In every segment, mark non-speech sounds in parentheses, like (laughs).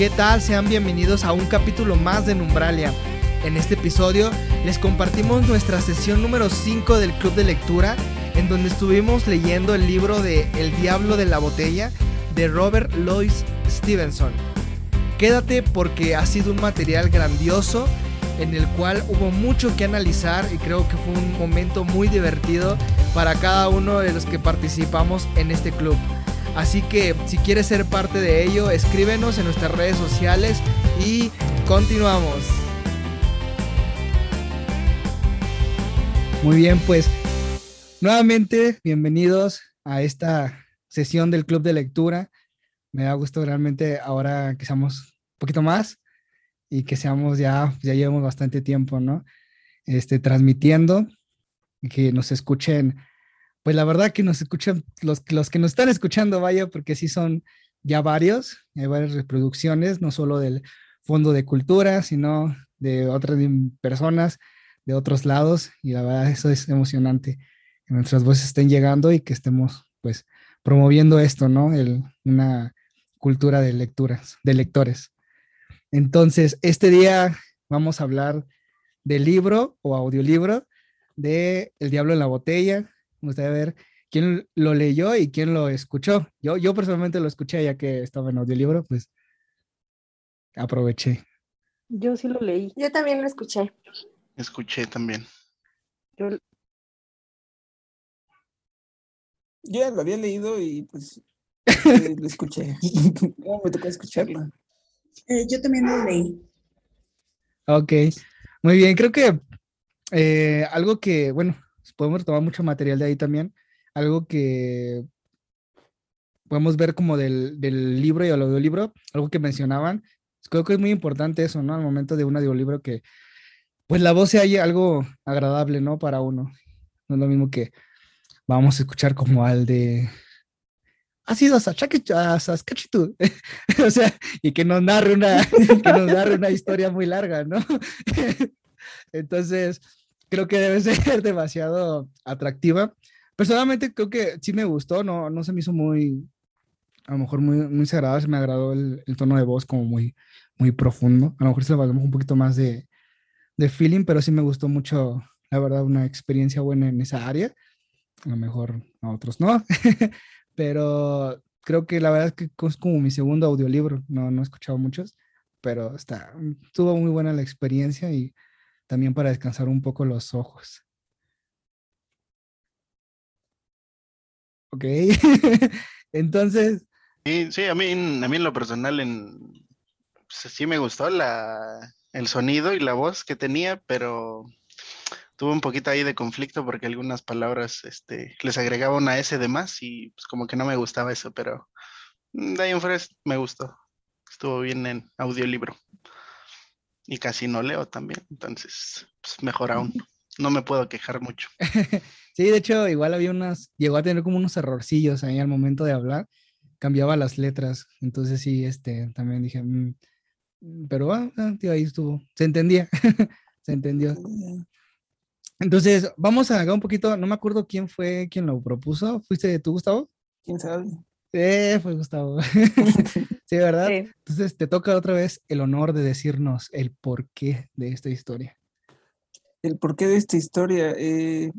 ¿Qué tal? Sean bienvenidos a un capítulo más de Numbralia. En este episodio les compartimos nuestra sesión número 5 del Club de Lectura, en donde estuvimos leyendo el libro de El Diablo de la Botella de Robert Louis Stevenson. Quédate porque ha sido un material grandioso en el cual hubo mucho que analizar y creo que fue un momento muy divertido para cada uno de los que participamos en este club. Así que si quieres ser parte de ello, escríbenos en nuestras redes sociales y continuamos. Muy bien, pues nuevamente bienvenidos a esta sesión del Club de Lectura. Me da gusto realmente ahora que seamos un poquito más y que seamos ya, ya llevamos bastante tiempo, ¿no? Este, transmitiendo, que nos escuchen, pues la verdad que nos escuchan, los, los que nos están escuchando, vaya, porque sí son ya varios, hay varias reproducciones, no solo del Fondo de Cultura, sino de otras personas de otros lados, y la verdad eso es emocionante, que nuestras voces estén llegando y que estemos, pues, promoviendo esto, ¿no? El, una cultura de lecturas, de lectores. Entonces, este día vamos a hablar del libro o audiolibro de El Diablo en la Botella. Me gustaría ver quién lo leyó y quién lo escuchó. Yo, yo personalmente lo escuché ya que estaba en audiolibro, pues aproveché. Yo sí lo leí. Yo también lo escuché. Escuché también. Yo, Yo ya lo había leído y pues eh, (laughs) lo escuché. (laughs) No, me tocó escucharlo. Eh, yo también lo leí. Ok, muy bien. Creo que eh, algo que, bueno, podemos tomar mucho material de ahí también. Algo que podemos ver como del, del libro y el audiolibro, algo que mencionaban. Creo que es muy importante eso, ¿no? Al momento de un audiolibro que, pues la voz sea algo agradable, ¿no? Para uno. No es lo mismo que vamos a escuchar como al de ha sido a Saskatchewan, (laughs) o sea, y que nos narre una, (laughs) que nos narre una (laughs) historia muy larga, ¿no? Entonces, creo que debe (laughs) ser demasiado atractiva. Personalmente creo que sí me gustó, no, no se me hizo muy, a lo mejor muy, muy sagrado, se me agradó el, el tono de voz como muy, muy profundo. A lo mejor se le valemos un poquito más de, de feeling, pero sí me gustó mucho, la verdad, una experiencia buena en esa área. A lo mejor a otros no, (laughs) pero creo que la verdad es que es como mi segundo audiolibro, no, no he escuchado muchos, pero está, estuvo muy buena la experiencia y también para descansar un poco los ojos. Ok, (laughs) entonces... Sí, sí, a mí, a mí en lo personal, en, pues, sí me gustó la, el sonido y la voz que tenía, pero tuve un poquito ahí de conflicto porque algunas palabras este, les agregaba una S de más y pues como que no me gustaba eso, pero de ahí en me gustó. Estuvo bien en audiolibro. Y casi no leo también, entonces pues mejor aún. No me puedo quejar mucho. (laughs) sí, de hecho, igual había unas, llegó a tener como unos errorcillos ahí al momento de hablar, cambiaba las letras, entonces sí, este, también dije, mm, pero ah, ah, tío, ahí estuvo, se entendía, (laughs) se entendió. Entonces, vamos a hacer un poquito, no me acuerdo quién fue quien lo propuso. ¿Fuiste tú, Gustavo? ¿Quién sabe? Eh, fue Gustavo. (laughs) sí, ¿verdad? Sí. Entonces, te toca otra vez el honor de decirnos el porqué de esta historia. El porqué de esta historia. eh,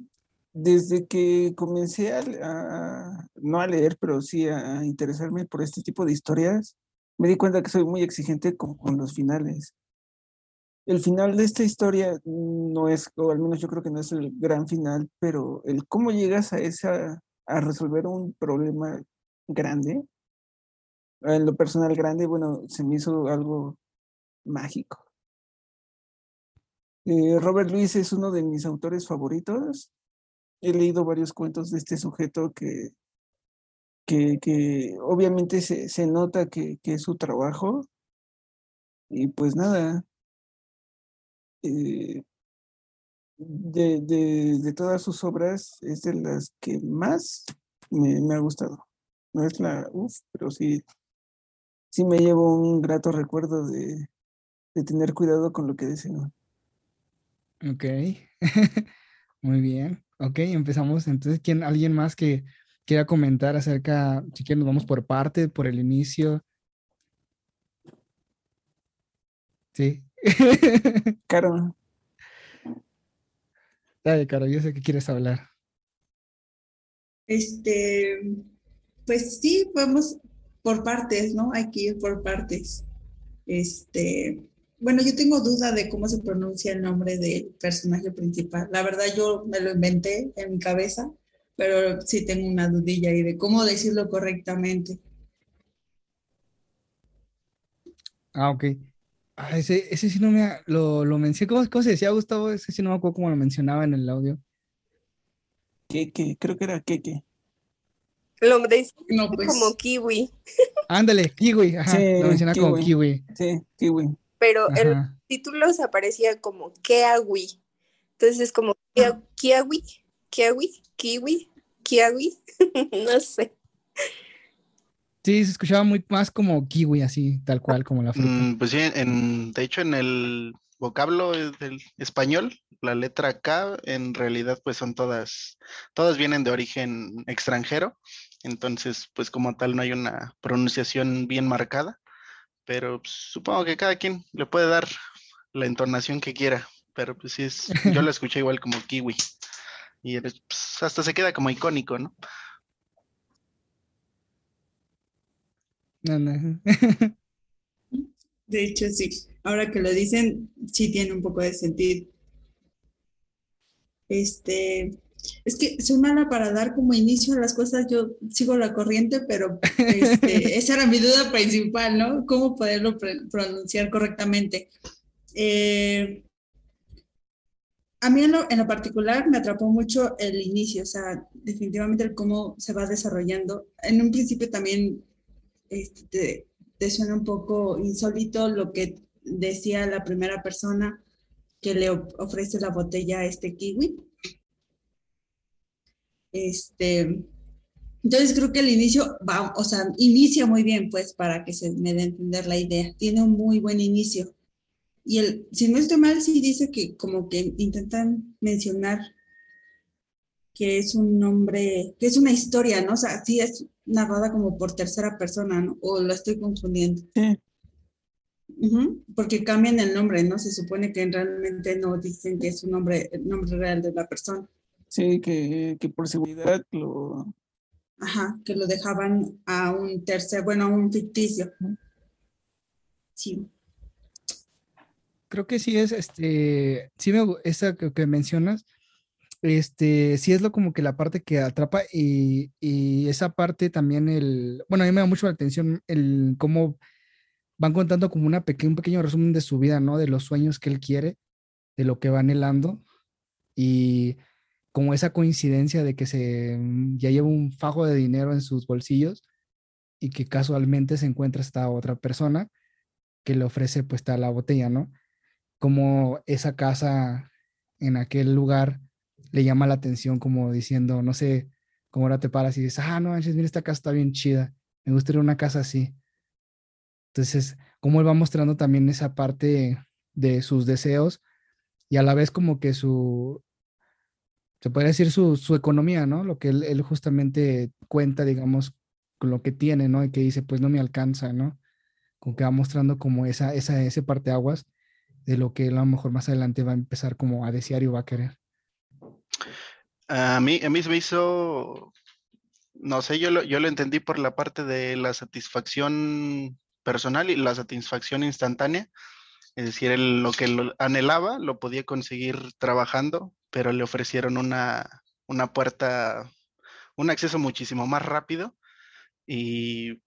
desde que comencé a, a- no a leer, pero sí a interesarme por este tipo de historias, me di cuenta que soy muy exigente con, con los finales. El final de esta historia no es, o al menos yo creo que no es el gran final, pero el cómo llegas a esa, a resolver un problema grande, en lo personal grande, bueno, se me hizo algo mágico. Eh, Robert Louis es uno de mis autores favoritos. He leído varios cuentos de este sujeto que, que, obviamente se, se nota que, que es su trabajo. Y pues nada, eh, de, de, de todas sus obras es de las que más me ha gustado. No es la, uff, pero sí, sí me llevo un grato recuerdo de, de tener cuidado con lo que deseo. Ok, (laughs) muy bien. Ok, empezamos. Entonces, ¿quién, ¿alguien más que quiera comentar acerca, si quieren nos vamos por parte, por el inicio? Sí. (laughs) Caro. Dale, Caro, yo sé que quieres hablar. Este, pues sí, vamos por partes, ¿no? Hay que ir por partes. Este, bueno, yo tengo duda de cómo se pronuncia el nombre del personaje principal. La verdad, yo me lo inventé en mi cabeza, pero sí tengo una dudilla ahí de cómo decirlo correctamente. Ah, ok. Ah, ese, ese sí no me ha- lo, lo mencioné. ¿Cómo, cómo se decía Gustavo? Ese sí no me acuerdo cómo lo mencionaba en el audio. Keke, creo que era Keke. Lo dice No, pues, como kiwi, Ándale, kiwi. Ajá, Sí, lo menciona como kiwi. kiwi. Sí, Kiwi. pero el Ajá. título se aparecía como Keawi. Entonces es como Kia- Kiawi, Kiawi, Kiwi, Kiawi, (laughs) no sé. Sí, se escuchaba muy más como kiwi, así, tal cual, como la fruta. Mm, pues sí, en, de hecho en el vocablo del español, la letra K en realidad pues son todas, todas vienen de origen extranjero, entonces pues como tal no hay una pronunciación bien marcada, pero pues, supongo que cada quien le puede dar la entonación que quiera, pero pues sí es, yo la (laughs) escuché igual como kiwi y pues, hasta se queda como icónico, ¿no? No, no. (laughs) de hecho, sí. Ahora que lo dicen, sí tiene un poco de sentido. Este, es que soy mala para dar como inicio a las cosas, yo sigo la corriente, pero este, (laughs) esa era mi duda principal, ¿no? ¿Cómo poderlo pronunciar correctamente? Eh, a mí en lo, en lo particular me atrapó mucho el inicio, o sea, definitivamente el cómo se va desarrollando. En un principio también este, te, te suena un poco insólito lo que decía la primera persona que le of- ofrece la botella a este kiwi. Este, entonces creo que el inicio va, o sea, inicia muy bien, pues, para que se me dé a entender la idea. Tiene un muy buen inicio. Y el, si no estoy mal, sí dice que como que intentan mencionar que es un nombre, que es una historia, ¿no? O sea, sí es narrada como por tercera persona, ¿no? O la estoy confundiendo. Sí. Porque cambian el nombre, ¿no? Se supone que realmente no dicen que es un nombre, el nombre real de la persona. Sí, que, que por seguridad lo... Ajá, que lo dejaban a un tercer, bueno, a un ficticio. Sí. Creo que sí es, este, sí me, esa que, que mencionas, este, sí es lo como que la parte que atrapa y, y esa parte también el, bueno, a mí me da mucho la atención el cómo van contando como una peque- un pequeño resumen de su vida, ¿no? De los sueños que él quiere, de lo que va anhelando y como esa coincidencia de que se mm, ya lleva un fajo de dinero en sus bolsillos y que casualmente se encuentra esta otra persona que le ofrece pues tal la botella, ¿no? Como esa casa en aquel lugar le llama la atención como diciendo, no sé, como ahora te paras y dices, ah, no manches, mira, esta casa está bien chida, me gustaría una casa así. Entonces, como él va mostrando también esa parte de sus deseos y a la vez como que su, se puede decir su, su economía, ¿no? Lo que él, él justamente cuenta, digamos, con lo que tiene, ¿no? Y que dice, pues no me alcanza, ¿no? Como que va mostrando como esa, esa, ese parteaguas de lo que él a lo mejor más adelante va a empezar como a desear y va a querer. A mí, a mí se me hizo, no sé, yo lo, yo lo entendí por la parte de la satisfacción personal y la satisfacción instantánea. Es decir, lo que lo anhelaba lo podía conseguir trabajando, pero le ofrecieron una, una puerta, un acceso muchísimo más rápido. Y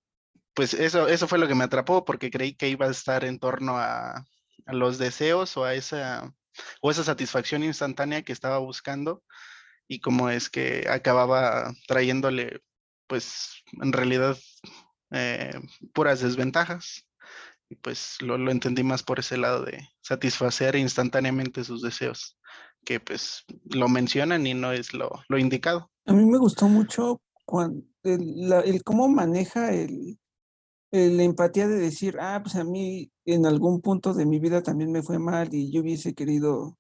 pues eso, eso fue lo que me atrapó porque creí que iba a estar en torno a, los deseos o a esa, o esa satisfacción instantánea que estaba buscando y cómo es que acababa trayéndole, pues en realidad, eh, puras desventajas. Y pues lo, lo entendí más por ese lado de satisfacer instantáneamente sus deseos, que pues lo mencionan y no es lo, lo indicado. A mí me gustó mucho cuando el, cómo maneja el, la empatía de decir, ah, pues a mí en algún punto de mi vida también me fue mal y yo hubiese querido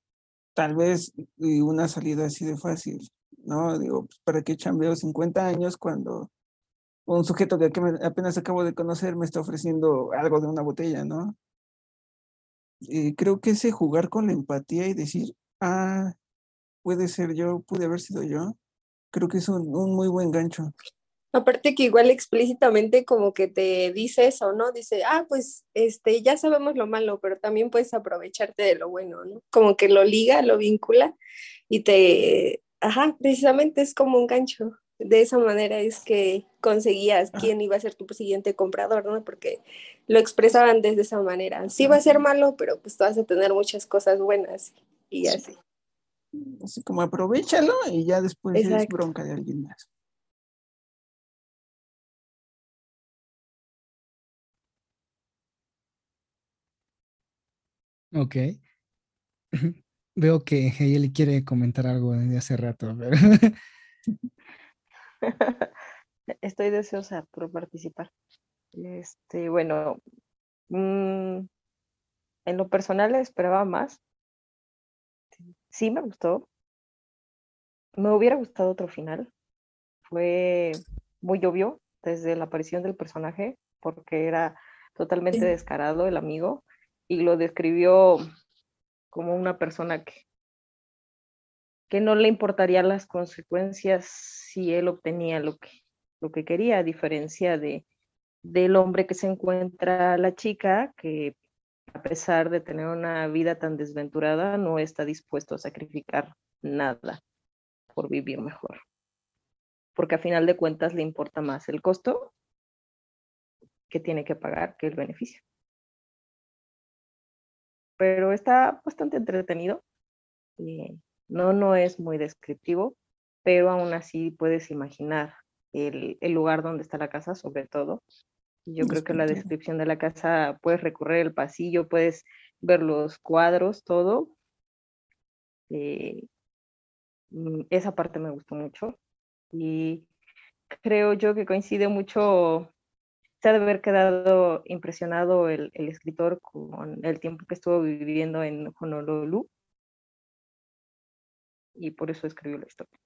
tal vez una salida así de fácil, ¿no? Digo, pues, ¿para qué chambeo 50 años cuando un sujeto que apenas acabo de conocer me está ofreciendo algo de una botella, ¿no? creo que ese jugar con la empatía y decir, ah, puede ser yo, pude haber sido yo, creo que es un, un muy buen gancho. Aparte que igual explícitamente como que te dice eso, ¿no? Dice, ah, pues este, ya sabemos lo malo, pero también puedes aprovecharte de lo bueno, ¿no? Como que lo liga, lo vincula y te, ajá, precisamente es como un gancho. De esa manera es que conseguías quién iba a ser tu siguiente comprador, ¿no? Porque lo expresaban desde esa manera. Sí va a ser malo, pero pues tú vas a tener muchas cosas buenas y así. Así como aprovechalo y ya después es bronca de alguien más. Ok. (clears throat) Veo que Heyeli quiere comentar algo desde hace rato, pero (laughs) (laughs) Estoy deseosa por participar. Este, bueno, mm, en lo personal esperaba más. Sí me gustó. Me hubiera gustado otro final. Fue muy obvio desde la aparición del personaje, porque era totalmente descarado el amigo y lo describió como una persona que, que no le importarían las consecuencias si él obtenía lo que, lo que quería, a diferencia de, del hombre que se encuentra la chica, que a pesar de tener una vida tan desventurada, no está dispuesto a sacrificar nada por vivir mejor. Porque a final de cuentas le importa más el costo que tiene que pagar que el beneficio. Pero está bastante entretenido. eh, no, no es muy descriptivo, pero aún así puedes imaginar el, el lugar donde está la casa, sobre todo. Yo creo que la descripción de la casa, puedes recorrer el pasillo, puedes ver los cuadros, todo. Eh, mm, esa parte me gustó mucho y creo yo que coincide mucho, se ha de haber quedado impresionado el, el escritor con el tiempo que estuvo viviendo en Honolulu y por eso escribió la historia.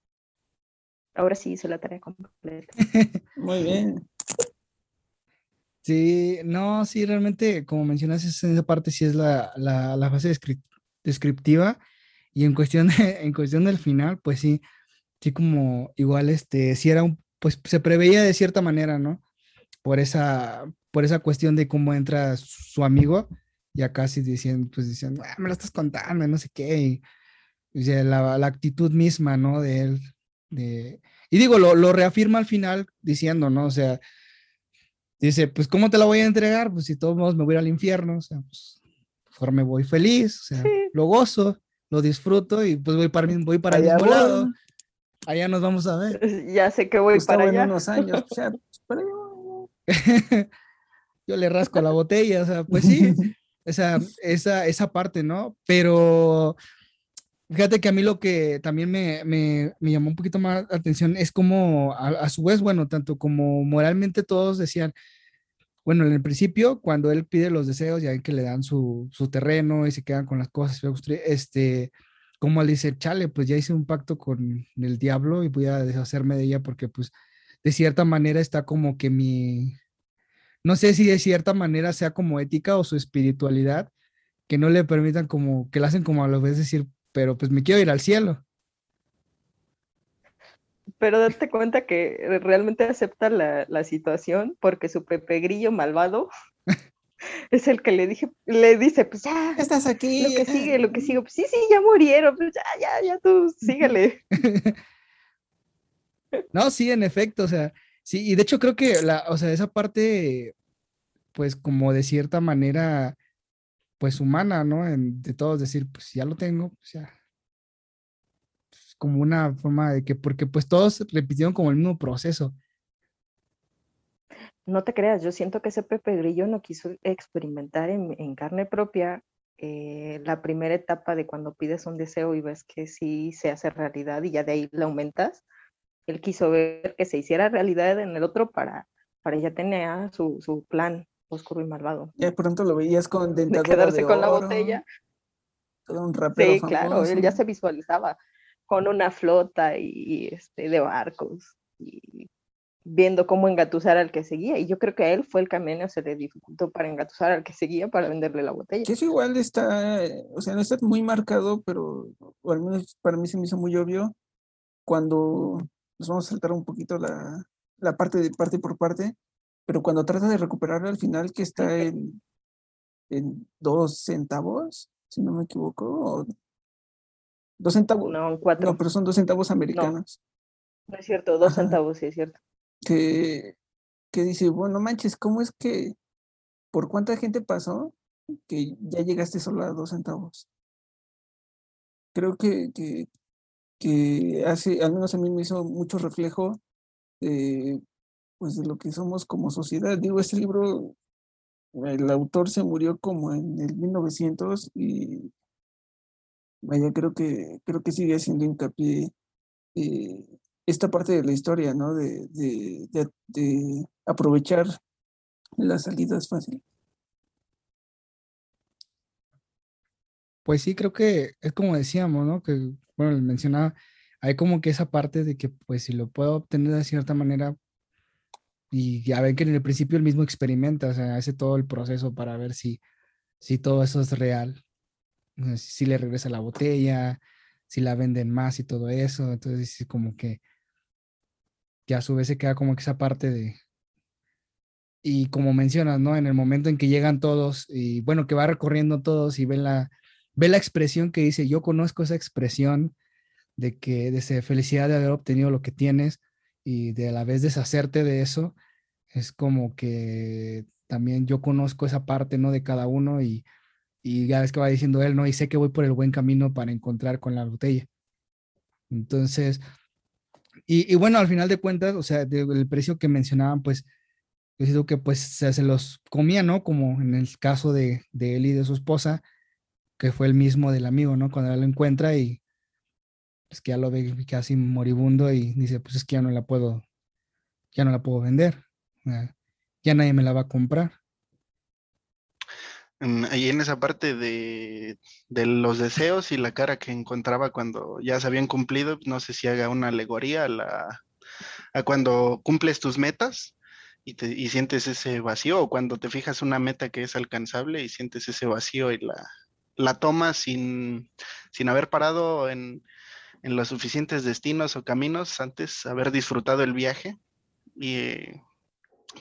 Ahora sí hice la tarea completa. (laughs) Muy bien. sí, no, sí, realmente, como mencionas, es- esa parte sí es la, la, la fase descrip- descriptiva y en cuestión, de- (laughs) en cuestión del final, pues sí, sí como igual, este, sí era un, pues se preveía de cierta manera, ¿no? Por esa, por esa cuestión de cómo entra su amigo y acá sí diciendo, pues diciendo, "Ah, me lo estás contando, y no sé qué, y, la, la actitud misma, ¿no? De él, de, y digo, lo, lo reafirma al final diciendo, ¿no? O sea, dice, pues, ¿cómo te la voy a entregar? Pues, si todos modos me voy al infierno, o sea, pues, mejor me voy feliz, o sea, Sí. lo gozo, lo disfruto y pues voy para, voy para el Allá mismo voy. lado. Allá nos vamos a ver. (laughs) Ya sé que voy Gustavo para en allá. unos años. O sea, pues, para allá. (laughs) (laughs) Yo le rasco la botella, o sea, pues sí, esa, esa, esa parte, ¿no? Pero fíjate que a mí lo que también me, me, me llamó un poquito más la atención es como, a, su vez, bueno, tanto como moralmente todos decían, bueno, en el principio, cuando él pide los deseos, ya ven que le dan su, su terreno y se quedan con las cosas, este, como él dice, chale, pues ya hice un pacto con el diablo y voy a deshacerme de ella porque pues de cierta manera está como que mi, no sé si de cierta manera sea como ética o su espiritualidad, que no le permitan como, que la hacen como a la vez decir, pero pues me quiero ir al cielo. Pero date cuenta que realmente acepta la, la situación porque su Pepe Grillo malvado (laughs) es el que le dije, le dice, pues ya, Estás aquí. lo que sigue, lo que sigue, pues sí, sí, ya murieron, pues ya, ya, ya tú síguele. (laughs) No, sí, en efecto, o sea, sí, y de hecho creo que la, o sea, esa parte, pues como de cierta manera, pues humana, ¿no? En- de todos decir, pues ya lo tengo, pues ya. Pues, como una forma de que, porque pues todos repitieron como el mismo proceso. No te creas, yo siento que ese Pepe Grillo no quiso experimentar en, en carne propia eh, la primera etapa de cuando pides un deseo y ves que sí se hace realidad y ya de ahí le aumentas. Él quiso ver que se hiciera realidad en el otro para, para ya tener su, su plan oscuro y malvado. Ya de pronto lo veías con De dentadura quedarse de con la oro, botella. Todo un rapero Sí, claro, él ya famoso. se visualizaba con una flota y este, de barcos y viendo cómo engatusar al que seguía. Y yo creo que a él fue el camino, se le dificultó para engatusar al que seguía para venderle la botella. Que eso igual está, o sea, no está muy marcado, pero o al menos para mí se me hizo muy obvio cuando nos vamos a saltar un poquito la, la parte de parte por parte, pero cuando trata de recuperar al final que está en, en dos centavos, si no me equivoco, o dos centavos. No, cuatro. No, pero son dos centavos americanos. No es cierto, dos Ajá. centavos, sí es cierto. que, que dice, bueno, manches, ¿cómo es que por cuánta gente pasó que ya llegaste solo a dos centavos? Creo que, que, que hace, al menos a mí me hizo mucho reflejo de, pues, de lo que somos como sociedad. Digo, este libro, el autor se murió como en el 1900 y vaya, creo que, creo que sigue haciendo hincapié eh, esta parte de la historia, ¿no? De, de, de, de aprovechar las salidas fáciles. Pues sí, creo que es como decíamos, ¿no? Que, bueno, mencionaba, hay como que esa parte de que, pues, si lo puedo obtener de cierta manera, y ya ven que en el principio él mismo experimenta, o sea, hace todo el proceso para ver si, si todo eso es real, si le regresa la botella, si la venden más y todo eso, entonces sí, como que, que a su vez se queda como que esa parte de, y como mencionas, ¿no? En el momento en que llegan todos y bueno, que va recorriendo todos y ven la, ve la expresión que dice, yo conozco esa expresión de que de felicidad de haber obtenido lo que tienes y de a la vez deshacerte de eso, es como que también yo conozco esa parte, ¿no? De cada uno y, y ya ves que va diciendo él, ¿no? Y sé que voy por el buen camino para encontrar con la botella. Entonces, y, y bueno, al final de cuentas, o sea, de- el precio que mencionaban, pues, yo siento que pues se, se los comía, ¿no? Como en el caso de, de él y de su esposa, que fue el mismo del amigo, ¿no? Cuando él lo encuentra y pues que ya lo ve casi moribundo y dice, pues es que ya no la puedo, ya no la puedo vender, ya, nadie me la va a comprar. Ahí en esa parte de, de los deseos y la cara que encontraba cuando ya se habían cumplido, no sé si haga una alegoría a, la, a cuando cumples tus metas y, te, y sientes ese vacío, o cuando te fijas una meta que es alcanzable y sientes ese vacío y la, la tomas sin, sin haber parado en, en los suficientes destinos o caminos antes, haber disfrutado el viaje. Y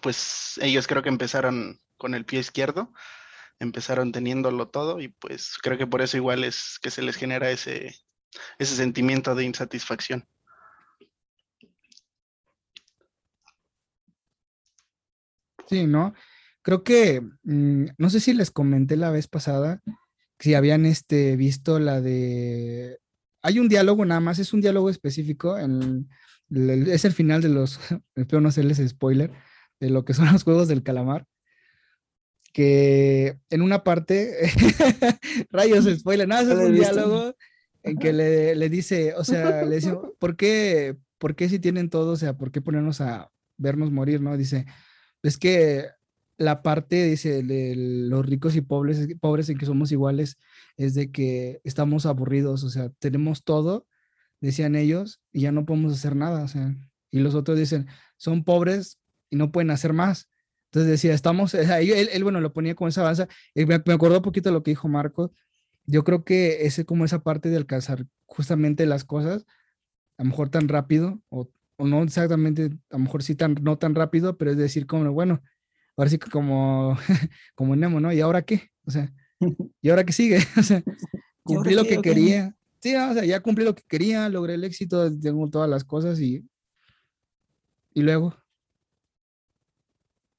pues ellos creo que empezaron con el pie izquierdo empezaron teniéndolo todo y pues creo que por eso igual es que se les genera ese, ese sentimiento de insatisfacción. Sí, ¿no? Creo que, mm, no sé si les comenté la vez pasada, si habían este, visto la de... Hay un diálogo nada más, es un diálogo específico, en, el- es el final de los, (laughs) espero no hacerles spoiler, de lo que son los juegos del calamar, que en una parte, (laughs) rayos, spoiler, nada, No es un diálogo en que le, le dice, o sea, le dice, ¿por qué, por qué si tienen todo, o sea, por qué ponernos a vernos morir, no? Dice, es que la parte, dice, de los ricos y pobres, pobres en que somos iguales, es de que estamos aburridos, o sea, tenemos todo, decían ellos, y ya no podemos hacer nada, o sea, y los otros dicen, son pobres y no pueden hacer más. Entonces decía, estamos, (laughs) él, él, bueno, lo ponía con esa avanza, y me, acordó un poquito lo que dijo Marco, yo creo que ese como esa parte de alcanzar justamente las cosas, a lo mejor tan rápido, o, o no exactamente, a lo mejor sí tan, no tan rápido, pero es decir, como, bueno, ahora sí que como, (laughs) como Nemo, ¿no? ¿Y ahora qué? O sea, (laughs) ¿y ahora qué sigue? (laughs) O sea, cumplí lo que quería. Sí, o sea, ya cumplí lo que quería, logré el éxito, tengo todas las cosas y, y luego,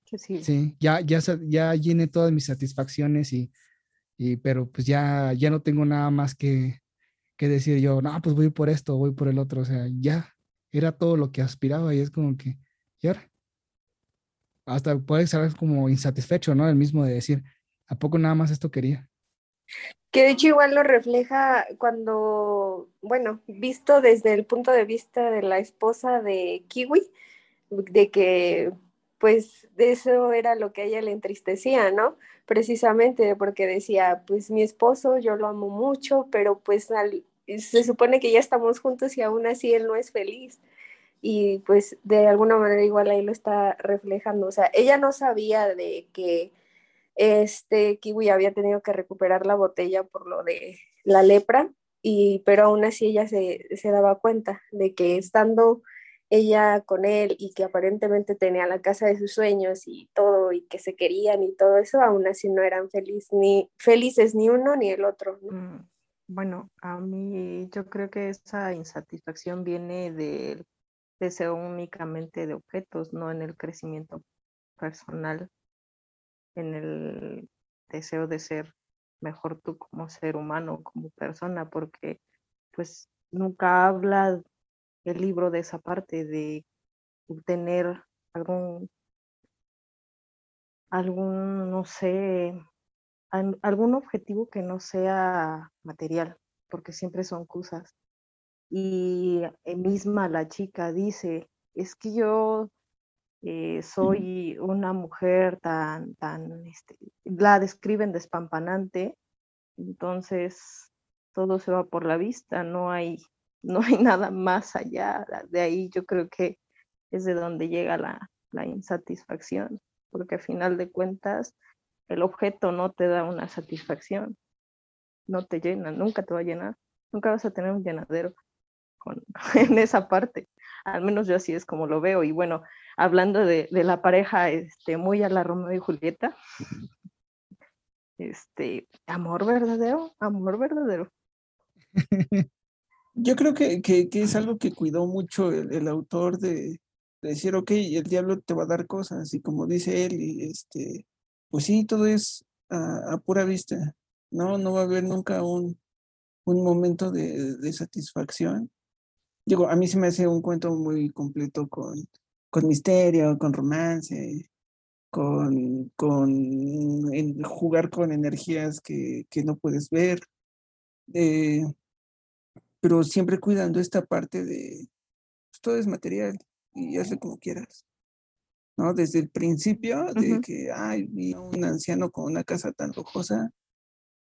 sí. sí, ya, ya, ya llené todas mis satisfacciones y, y pero pues ya, ya no tengo nada más que, que decir yo, no, pues voy por esto, voy por el otro, o sea, ya era todo lo que aspiraba y es como que, ¿y ahora? Hasta puede ser como insatisfecho, ¿no? El mismo de decir, ¿a poco nada más esto quería? Que de hecho igual lo refleja cuando, bueno, visto desde el punto de vista de la esposa de Kiwi, de que pues eso era lo que a ella le entristecía, ¿no? Precisamente porque decía, pues mi esposo yo lo amo mucho, pero pues al- se supone que ya estamos juntos y aún así él no es feliz. Y pues de alguna manera igual ahí lo está reflejando. O sea, ella no sabía de que este Kiwi había tenido que recuperar la botella por lo de la lepra, y, pero aún así ella se, se daba cuenta de que estando ella con él y que aparentemente tenía la casa de sus sueños y todo y que se querían y todo eso, aún así no eran ni, felices ni uno ni el otro. Mm, bueno, a mí yo creo que esa insatisfacción viene del deseo únicamente de objetos, no en el crecimiento personal, en el deseo de ser mejor tú como ser humano, como persona, porque pues nunca habla el libro de esa parte de tener algún, algún, no sé, algún objetivo que no sea material, porque siempre son cosas. Y eh, misma la chica dice, es que yo eh, soy una mujer tan, tan, este, la describen despampanante, entonces todo se va por la vista, no hay (laughs) no hay nada más allá de ahí. Yo creo que es de donde llega la, insatisfacción, porque a final de cuentas el objeto no te da una satisfacción, no te llena, nunca te va a llenar, nunca vas a tener un llenadero (laughs) en esa parte. Al menos yo así es como lo veo. Y bueno, hablando de, la pareja este, muy a la Romeo y Julieta, este, amor verdadero, amor verdadero. (laughs) Yo creo que, que, es algo que cuidó mucho el, autor de, decir, ok, el diablo te va a dar cosas, y como dice él, este, pues sí, todo es a, pura vista, ¿no? No va a haber nunca un, un momento de, satisfacción. Digo, a mí se me hace un cuento muy completo con, con misterio, con romance, con, con jugar con energías que, que no puedes ver. Eh, pero siempre cuidando esta parte de, pues, todo es material y hazle como quieras. ¿No? Desde el principio de que, ay, vi a un anciano con una casa tan lujosa,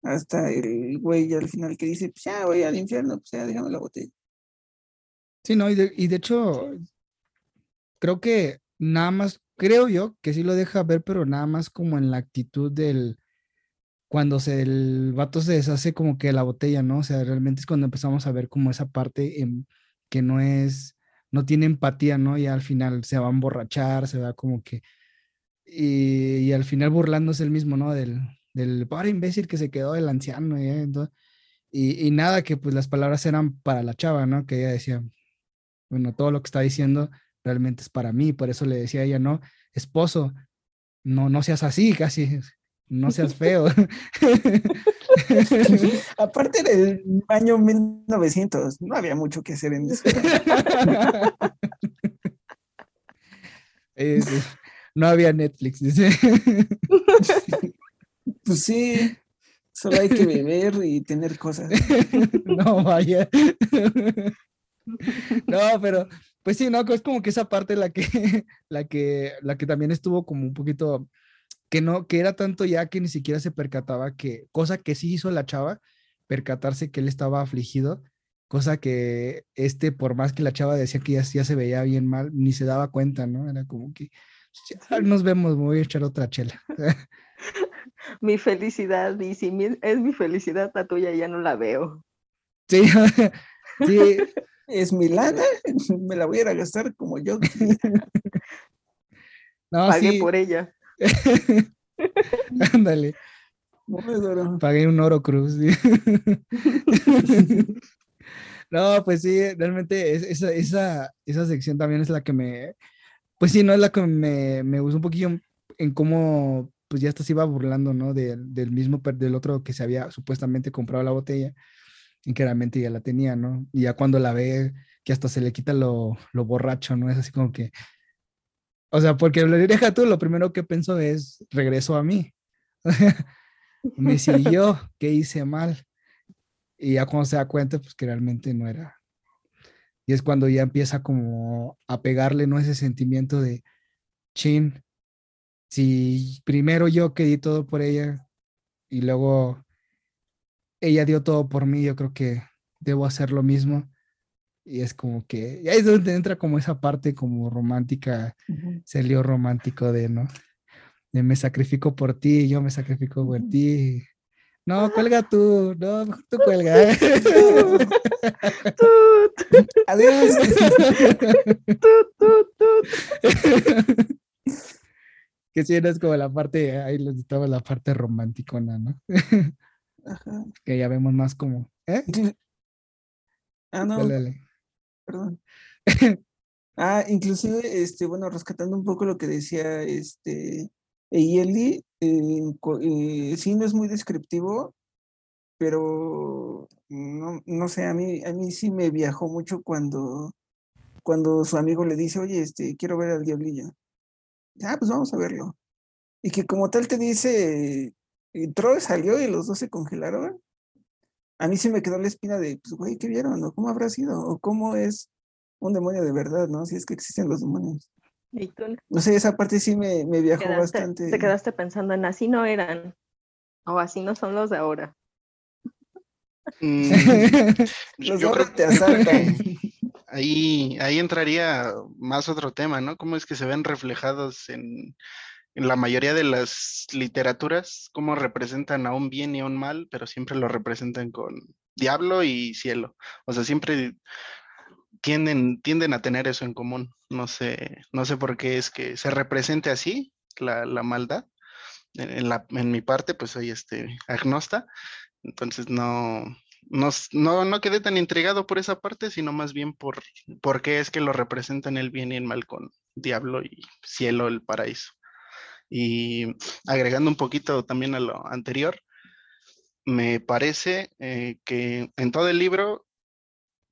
hasta el güey al final que dice, pues ya voy al infierno, pues ya déjame la botella. Sí, no, y de, y de hecho, creo que nada más, creo yo que sí lo deja ver, pero nada más como en la actitud del, cuando se, el vato se deshace como que la botella, ¿no? O sea, realmente es cuando empezamos a ver como esa parte que no es, no tiene empatía, ¿no? Y al final se va a emborrachar, se va como que, y, al final burlándose el mismo, ¿no? Del, del pobre imbécil que se quedó el anciano, ¿eh? y nada, que pues las palabras eran para la chava, ¿no? Que ella decía, bueno, todo lo que está diciendo realmente es para mí, por eso le decía a ella, no, esposo, no, no seas así, casi, no seas feo. (laughs) Aparte del año 1900, no había mucho que hacer en eso. (laughs) no había Netflix, dice. (laughs) Pues sí, solo hay que beber y tener cosas. No, vaya. No, pero pues sí, no, es como que esa parte la que, (laughs) la que, la que también estuvo como un poquito que no, que era tanto ya que ni siquiera se percataba que, cosa que sí hizo la chava, percatarse que él estaba afligido, cosa que este, por más que la chava decía que ya, ya se veía bien mal, ni se daba cuenta, ¿no? Era como que, ya nos vemos, me voy a echar otra chela. (laughs) mi felicidad, y si es mi felicidad, la tuya ya no la veo. Sí, (laughs) sí. Es mi lana, (laughs) me la voy a ir a gastar como yo. (laughs) No, Pagué por ella. (laughs) Ándale. Pagué un oro cruz. no, pues sí, realmente esa, esa, esa sección también es la que me, pues sí, no es la que me, me gustó un poquillo en cómo, pues ya hasta se iba burlando, ¿no? del mismo, del otro que se había supuestamente comprado la botella y ya la tenía, ¿no? Y ya cuando la ve, que hasta se le quita lo, lo borracho, ¿no? Es así como que, o sea, porque le deja tú, lo primero que pienso es, regreso a mí. (laughs) Me siguió, ¿qué hice mal? Y ya cuando se da cuenta, pues que realmente no era. Y es cuando ya empieza como a pegarle, ¿no? Ese sentimiento de, chin, si primero yo que di todo por ella y luego ella dio todo por mí, yo creo que debo hacer lo mismo. Y es como que, ahí es donde entra como esa parte como romántica, ese lío romántico de, ¿no? De me sacrifico por ti, yo me sacrifico por ti. No, cuelga tú, no, mejor tú cuelga. (laughs) Adiós. (laughs) que sí, no es como la parte, ahí les estaba la parte romanticona, ¿no? (laughs) Ajá. Que ya vemos más como, ¿eh? (laughs) Ah, no, Dale, dale. perdón. (laughs) Ah, inclusive, este, bueno, rescatando un poco lo que decía este Eyeli, eh, eh, sí no es muy descriptivo, pero no, no sé, a mí, a mí sí me viajó mucho cuando, cuando su amigo le dice, oye, este, quiero ver al diablillo. Ah, pues vamos a verlo. Y que como tal te dice, entró, salió y los dos se congelaron. A mí sí me quedó la espina de, pues, güey, ¿qué vieron? ¿O cómo habrá sido? ¿O cómo es un demonio de verdad, no? Si es que existen los demonios. No sé, esa parte sí me, me viajó quedaste- bastante. te quedaste pensando en así no eran. O así no son los de ahora. Mm, yo (laughs) Los yo ahora creo te asaltan. (laughs) ahí, ahí entraría más otro tema, ¿no? ¿Cómo es que se ven reflejados en, en la mayoría de las literaturas? ¿Cómo representan a un bien y a un mal, pero siempre lo representan con diablo y cielo? O sea, siempre tienden, tienden a tener eso en común. No sé, no sé por qué es que se represente así la, la maldad. En, la, en mi parte, pues soy este agnosta, entonces no, no, no, no quedé tan intrigado por esa parte, sino más bien por, por qué es que lo representan el bien y el mal con diablo y cielo, el paraíso. Y agregando un poquito también a lo anterior, me parece eh, que en todo el libro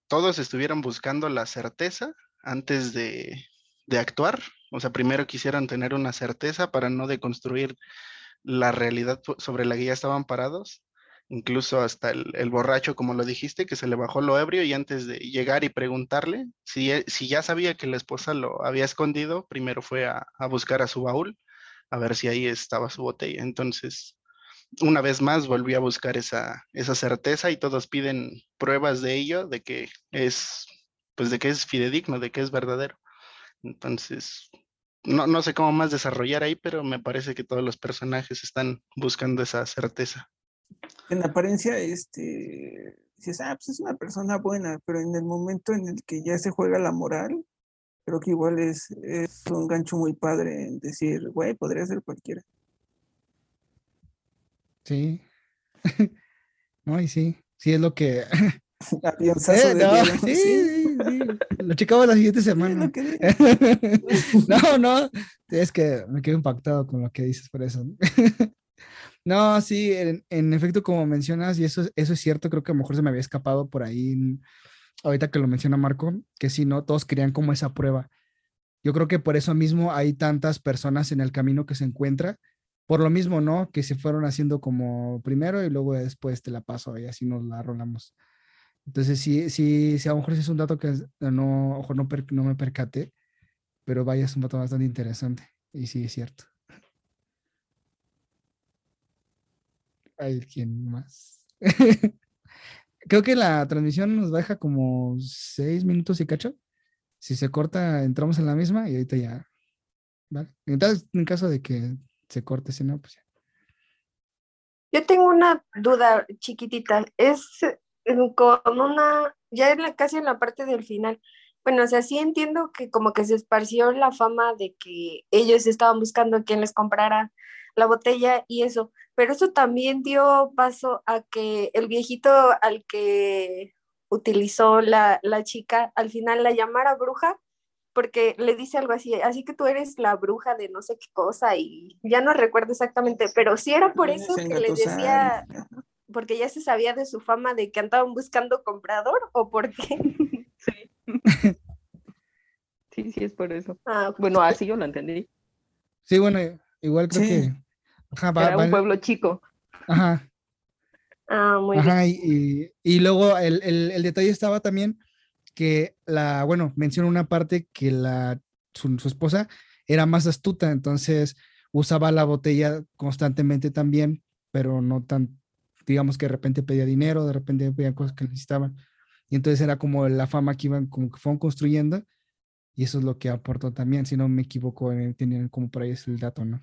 todos estuvieran buscando la certeza antes de, de actuar. O sea, primero quisieran tener una certeza para no deconstruir la realidad sobre la que ya estaban parados. Incluso hasta el, borracho, como lo dijiste, que se le bajó lo ebrio y antes de llegar y preguntarle si, e- si ya sabía que la esposa lo había escondido, primero fue a buscar a su baúl a ver si ahí estaba su botella. Entonces, una vez más volví a buscar esa, esa certeza y todos piden pruebas de ello, de que es, pues de que es fidedigno, de que es verdadero. Entonces, no, no sé cómo más desarrollar ahí, pero me parece que todos los personajes están buscando esa certeza. En apariencia, este, dices, ah, pues es una persona buena, pero en el momento en el que ya se juega la moral, creo que igual es, es un gancho muy padre en decir, güey, podría ser cualquiera. Sí. (laughs) No, y sí, sí es lo que... (laughs) Eh, no, diablo, sí, sí, sí. Lo checamos la siguiente (laughs) semana. No, no, es que me quedo impactado con lo que dices por eso. No, sí, en, en efecto, como mencionas, y eso, es- eso es cierto, creo que a lo mejor se me había escapado por ahí, en- ahorita que lo menciona Marco, que sí, no, todos querían como esa prueba. Yo creo que por eso mismo hay tantas personas en el camino que se encuentra, por lo mismo, ¿no? Que se fueron haciendo como primero y luego después te la paso y así nos la rolamos. Entonces, sí, sí, sí, a lo mejor es un dato que no, a lo mejor no, per- no me percaté, pero vaya, es un dato bastante interesante. Y sí, es cierto. Hay quien más. (laughs) Creo que la transmisión nos deja como seis minutos y cacho. Si se corta, entramos en la misma y ahorita ya. Entonces, en caso de que se corte, si no, pues ya. Yo tengo una duda chiquitita. Es eh, con una, ya en la, casi en la parte del final. Bueno, o sea, sí entiendo que como que se esparció la fama de que ellos estaban buscando a quien les comprara la botella y eso, pero eso también dio paso a que el viejito al que utilizó la, la chica al final la llamara bruja porque le dice algo así, así que tú eres la bruja de no sé qué cosa y ya no recuerdo exactamente, pero sí era por eso que les engatusar. decía, porque ya se sabía de su fama de que andaban buscando comprador o por qué. (laughs) Sí. Sí, sí, es por eso. Ah, Bueno, así yo lo entendí. Sí, bueno, igual creo Sí. que. Ajá, va- Era va- un pueblo chico. ajá, ah, muy bien. Ajá, y, y- y luego el, el- el detalle estaba también que la, bueno, menciona una parte que la, su, su esposa era más astuta, entonces usaba la botella constantemente también, pero no tan, digamos que de repente pedía dinero, de repente pedía cosas que necesitaban. Y entonces era como la fama que iban, como que fueron construyendo. Y eso es lo que aportó también, si no me equivoco, tenían como por ahí es el dato, ¿no?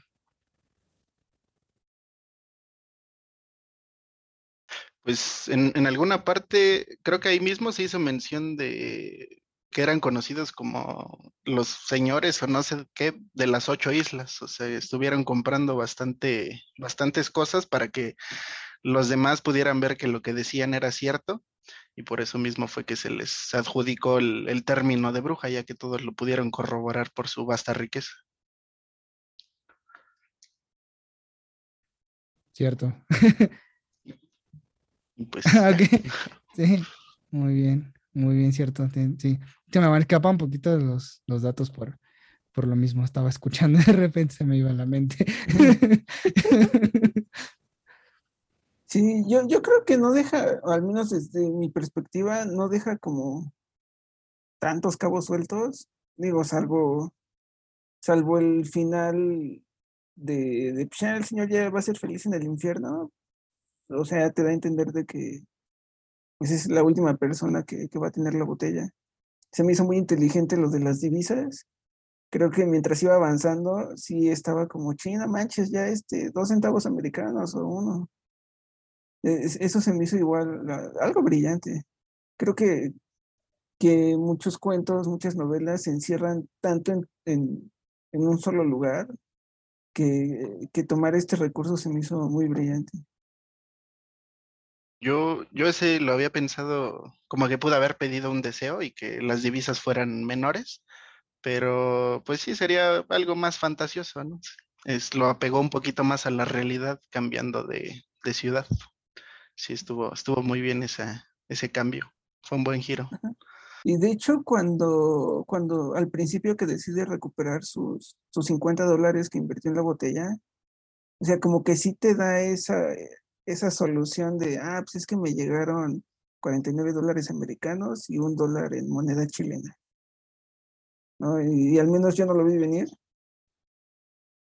Pues en, en alguna parte, creo que ahí mismo se hizo mención de que eran conocidos como los señores o no sé qué de las ocho islas. O sea, estuvieron comprando bastante, bastantes cosas para que los demás pudieran ver que lo que decían era cierto. Y por eso mismo fue que se les adjudicó el, el término de bruja, ya que todos lo pudieron corroborar por su vasta riqueza. Cierto. (laughs) Y pues. (laughs) (laughs) Sí, muy bien, muy bien, cierto. Sí, se me escapar un poquito los, los datos por, por lo mismo. Estaba escuchando (laughs) de repente se me iba a la mente. Sí, yo, yo creo que no deja, al menos desde mi perspectiva, no deja como tantos cabos sueltos. Digo, salvo, salvo el final de, de pues, ya el señor ya va a ser feliz en el infierno. O sea, te da a entender de que pues es la última persona que, va a tener la botella. Se me hizo muy inteligente lo de las divisas. Creo que mientras iba avanzando, sí estaba como, china, manches, ya este, dos centavos americanos o uno. Es- Eso se me hizo igual, algo brillante. Creo que, que muchos cuentos, muchas novelas se encierran tanto en, en, en un solo lugar que, que tomar este recurso se me hizo muy brillante. Yo, yo ese lo había pensado como que pude haber pedido un deseo y que las divisas fueran menores, pero pues sí, sería algo más fantasioso, ¿no? Es, lo apegó un poquito más a la realidad cambiando de, de ciudad. Sí, estuvo, estuvo muy bien esa, ese cambio. Fue un buen giro. Y de hecho, cuando, cuando al principio que decide recuperar sus, sus 50 dólares que invirtió en la botella, o sea, como que sí te da esa, esa solución de, ah, pues es que me llegaron 49 dólares americanos y un dólar en moneda chilena. ¿no? Y, al menos yo no lo vi venir.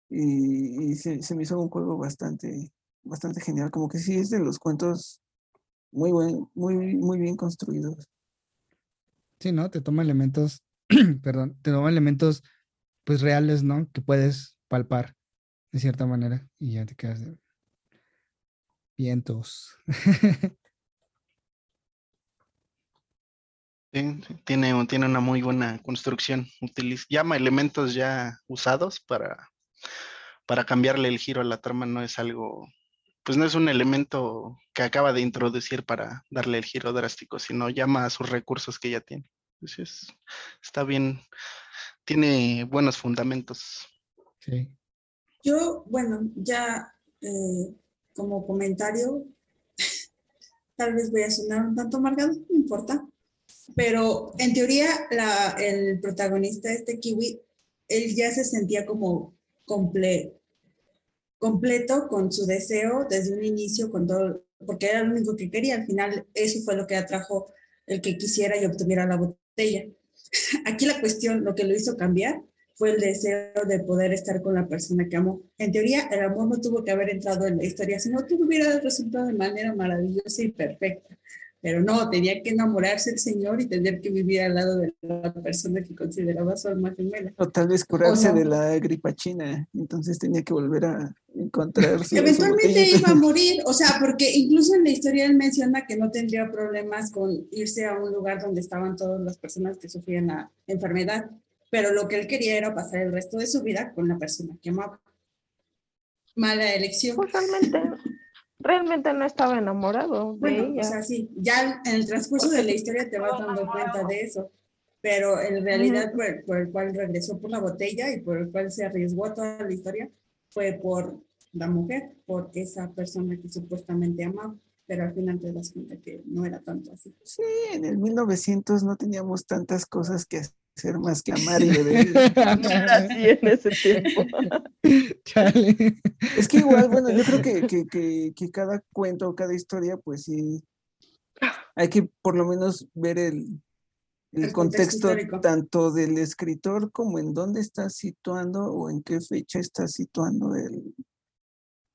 Y, y se, se me hizo un juego bastante, bastante genial. Como que sí es de los cuentos muy buen, muy, muy bien construidos. Sí, ¿no? Te toma elementos, (clears throat) perdón, te toma elementos pues reales, ¿no? Que puedes palpar de cierta manera y ya te quedas de vientos. Sí, tiene, un- tiene una muy buena construcción. Utiliza, llama elementos ya usados para, para cambiarle el giro a la trama. No es algo, pues no es un elemento que acaba de introducir para darle el giro drástico, sino llama a sus recursos que ya tiene. Entonces, está bien, tiene buenos fundamentos. Sí. Yo, bueno, ya eh, como comentario, tal vez voy a sonar un tanto amargado, no importa, pero en teoría el protagonista, este kiwi, él ya se sentía como comple- completo con su deseo desde un inicio, con todo, porque era lo único que quería. Al final, eso fue lo que atrajo el que quisiera y obtuviera la botella. (laughs) Aquí la cuestión, lo que lo hizo cambiar, fue el deseo de poder estar con la persona que amó. En teoría, el amor no tuvo que haber entrado en la historia, sino que hubiera resultado de manera maravillosa y perfecta. Pero no, tenía que enamorarse el señor y tener que vivir al lado de la persona que consideraba su alma gemela. O tal vez curarse no. de la gripa china, entonces tenía que volver a encontrar su- su Eventualmente iba a (laughs) morir, o sea, porque incluso en la historia él menciona que no tendría problemas con irse a un lugar donde estaban todas las personas que sufrían la enfermedad, pero lo que él quería era pasar el resto de su vida con la persona que amaba. Mala elección. Pues realmente, realmente no estaba enamorado de Bueno, ella. o sea, sí, ya en el transcurso de la historia te vas dando cuenta de eso, pero en realidad por, el- por el cual regresó por la botella y por el cual se arriesgó a toda la historia fue por la mujer, por esa persona que supuestamente amaba, pero al final te das cuenta que no era tanto así. Sí, en el 1900 no teníamos tantas cosas que hacer más que amar y beber. Así en ese tiempo. (laughs) Chale. Es que igual, bueno, yo creo que, que, que, que cada cuento, cada historia, pues sí, hay que por lo menos ver el, el El contexto contexto tanto del escritor como en dónde está situando o en qué fecha está situando el,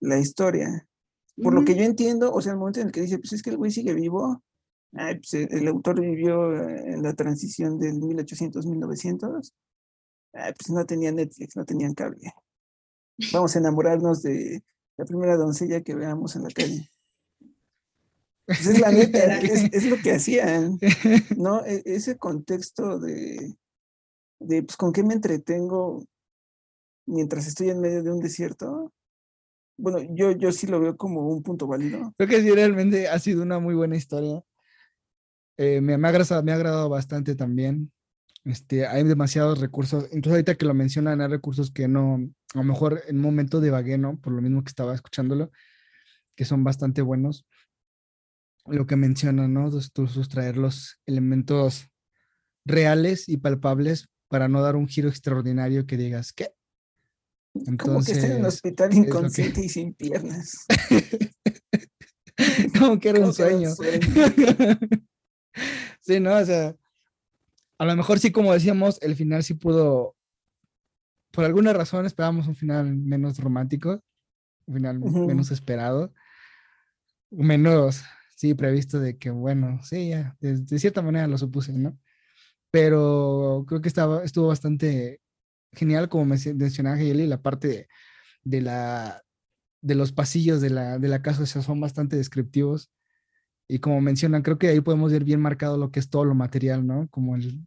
la historia. Por lo que Ujú. yo entiendo, o sea, el momento en el que dice, pues es que el güey sigue vivo, Ay, pues, eh, el autor vivió eh, en la transición del 1800-1900. Ay, pues no tenía Netflix, no tenían cable. Vamos a enamorarnos de la primera doncella que veamos en la calle. Pues es la neta, (laughs) es, es lo que hacían, (laughs) ¿no? E- ese contexto de, de, pues, ¿con qué me entretengo mientras estoy en medio de un desierto? Bueno, yo, yo sí lo veo como un punto válido. Creo que sí, realmente ha sido una muy buena historia. Eh, me, me, ha agradado, me ha agradado bastante también. Este, hay demasiados recursos, incluso ahorita que lo mencionan, hay recursos que no, a lo mejor en un momento divagué, ¿no? Por lo mismo que estaba escuchándolo, que son bastante buenos. Lo que mencionan, ¿no? Sus- sus- sustraer los elementos reales y palpables para no dar un giro extraordinario que digas, ¿qué? Como que está en un Entonces, hospital lo que- inconsciente y sin piernas. (laughs) como que era un que era sueño. un sueño. (laughs) sí, ¿no? O sea, a lo mejor sí, como decíamos, el final sí pudo, por alguna razón esperábamos un final menos romántico, un final menos esperado, menos, sí, previsto de que, bueno, sí, ya, de, de cierta manera lo supuse, ¿no? Pero creo que estaba, estuvo bastante genial, como menc- mencionaba Yeli, la parte de, de la de los pasillos de la, de la casa o sea, son bastante descriptivos. Y como mencionan, creo que ahí podemos ver bien marcado lo que es todo lo material, ¿no? Como el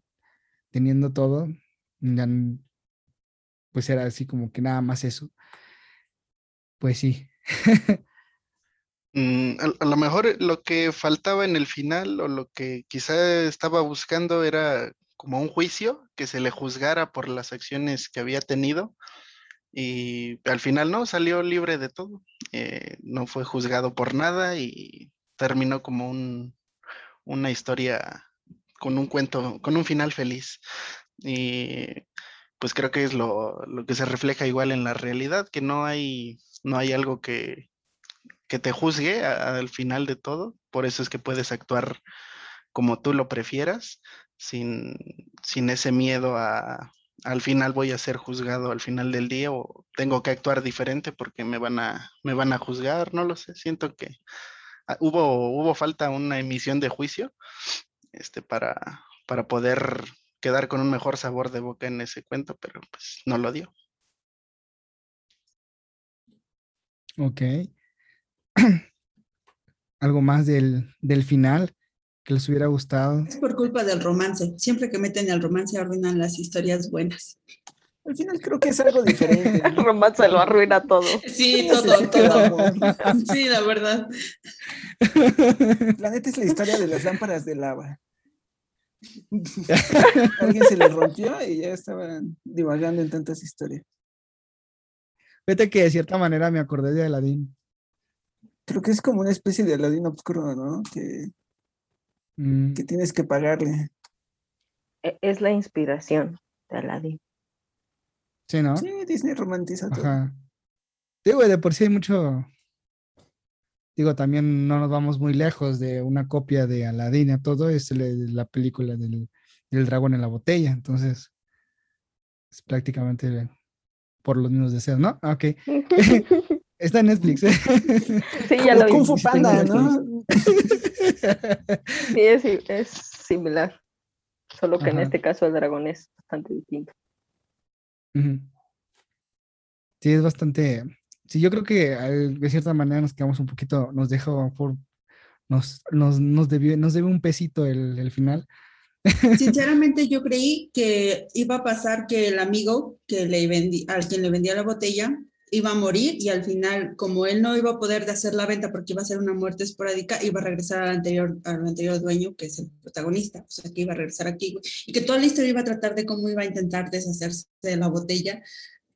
teniendo todo, pues era así como que nada más eso. Pues sí. (laughs) Mm, a, lo mejor lo que faltaba en el final o lo que quizá estaba buscando era como un juicio, que se le juzgara por las acciones que había tenido y al final no, salió libre de todo, eh, no fue juzgado por nada y terminó como un, una historia con un cuento, con un final feliz. Y pues creo que es lo, lo que se refleja igual en la realidad, que no hay, no hay algo que, que te juzgue al final de todo. Por eso es que puedes actuar como tú lo prefieras, sin, sin ese miedo a al final voy a ser juzgado al final del día o tengo que actuar diferente porque me van a, me van a juzgar, no lo sé. Siento que hubo, hubo falta una emisión de juicio este, para, para poder quedar con un mejor sabor de boca en ese cuento, pero pues no lo dio. Ok. (clears throat) Algo más del, del final que les hubiera gustado. Es por culpa del romance. Siempre que meten el romance arruinan las historias buenas. Al final creo que es algo diferente. El (laughs) romance lo arruina todo. (laughs) Sí, todo, todo. (laughs) Sí, la verdad. La neta es la historia de las lámparas de lava. Alguien se le rompió y ya estaban divagando en tantas historias. Fíjate que de cierta manera me acordé de Aladdin. Creo que es como una especie de Aladín oscuro, ¿no? Que, Mm, que tienes que pagarle. E- Es la inspiración de Aladdin. Sí, ¿no? Sí, Disney romantiza todo. Ajá. Digo, de por sí hay mucho. Digo, también no nos vamos muy lejos de una copia de Aladdin a todo, es la película del, del dragón en la botella. Entonces, es prácticamente por los mismos deseos, ¿no? Ah, Ok. (laughs) Está en Netflix. ¿eh? Sí, ya lo vi. Kung Fu Panda. ¿no? Sí, es, es similar. Solo que en este caso el dragón es bastante distinto. Sí, es bastante. Sí, yo creo que de cierta manera nos quedamos un poquito, nos dejó por. Nos, nos, nos, debió, nos debe un pesito el, el final. (laughs) Sinceramente, yo creí que iba a pasar que el amigo que le vendí, al quien le vendía la botella iba a morir y al final, como él no iba a poder de hacer la venta porque iba a ser una muerte esporádica, iba a regresar al anterior, al anterior dueño, que es el protagonista, o sea, que iba a regresar aquí y que toda la historia iba a tratar de cómo iba a intentar deshacerse de la botella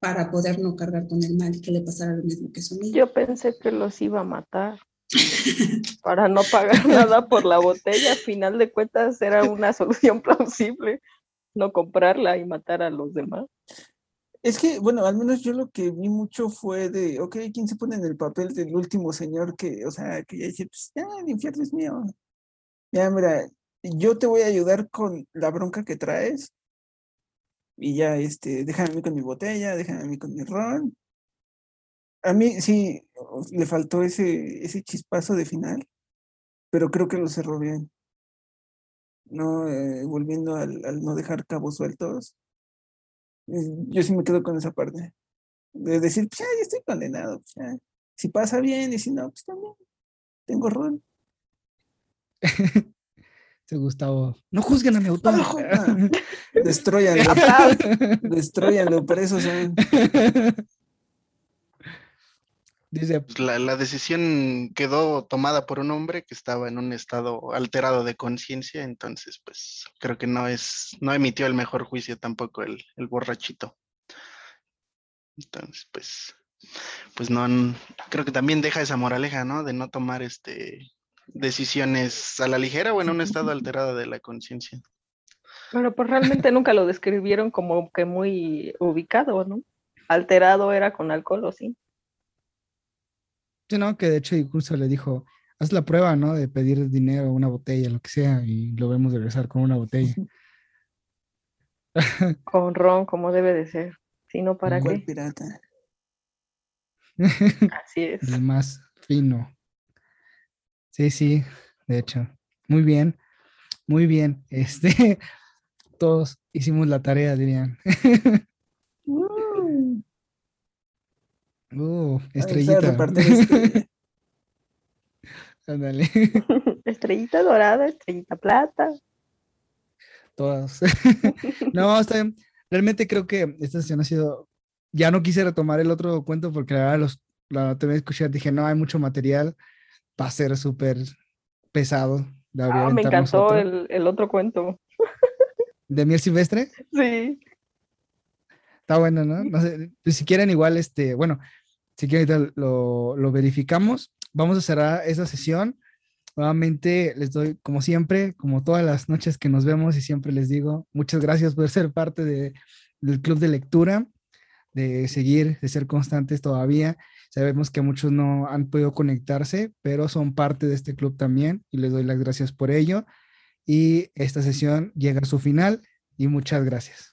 para poder no cargar con el mal y que le pasara lo mismo que su amigo. Yo pensé que los iba a matar (laughs) para no pagar nada por la botella. A final de cuentas era una solución (laughs) plausible no comprarla y matar a los demás. Es que, bueno, al menos yo lo que vi mucho fue de, ok, ¿quién se pone en el papel del último señor que, o sea, que ya dice, pues ya, el infierno es mío. Ya, mira, yo te voy a ayudar con la bronca que traes. Y ya, este, déjame a mí con mi botella, déjame a mí con mi ron. A mí sí, le faltó ese, ese chispazo de final, pero creo que lo cerró bien. ¿no? Eh, volviendo al, al no dejar cabos sueltos. Eh, Yo sí me quedo con esa parte. De decir, pues ya, ya estoy condenado. pues, ya. Si pasa bien y si no, pues también. Tengo rol. (laughs) Sí, Gustavo. No juzguen a mi autor. No jodan. (laughs) Destruyanlo. Destruyanlo, por eso son. (laughs) Dice, Pues, La, la decisión quedó tomada por un hombre que estaba en un estado alterado de conciencia, entonces pues creo que no es, no emitió el mejor juicio tampoco el, el borrachito. Entonces, pues, pues no, creo que también deja esa moraleja, ¿no? De no tomar este decisiones a la ligera o en un estado (laughs) alterado de la conciencia. Pero pues realmente nunca lo describieron como que muy ubicado, ¿no? Alterado era con alcohol o sí. Sí, no, que de hecho incluso le dijo, haz la prueba, ¿no? De pedir dinero, una botella, lo que sea, y lo vemos regresar con una botella. (laughs) (laughs) Con ron, como debe de ser. Si no, ¿para ¿Cuál qué? pirata? (laughs) Así es. El más fino. Sí, sí, de hecho. Muy bien, muy bien. Este, todos hicimos la tarea, dirían. Mm, Uh, estrellita. este- (laughs) Ándale, (laughs) Estrellita dorada, estrellita plata. todas. (laughs) No, está bien. Realmente creo que esta sesión ha sido. Ya no quise retomar el otro cuento porque la verdad los, la terminé de escuchar. Dije, no, hay mucho material. Va a ser súper pesado. Ah, me encantó el, el otro cuento. ¿De miel silvestre? Sí. Está bueno, ¿no? No sé, pues, si quieren igual, este, bueno, si quieren ahorita lo, lo verificamos. Vamos a cerrar esa sesión. Nuevamente les doy, como siempre, como todas las noches que nos vemos y siempre les digo, muchas gracias por ser parte de- del club de lectura, de seguir, de ser constantes todavía. Sabemos que muchos no han podido conectarse, pero son parte de este club también y les doy las gracias por ello. Y esta sesión llega a su final y muchas gracias.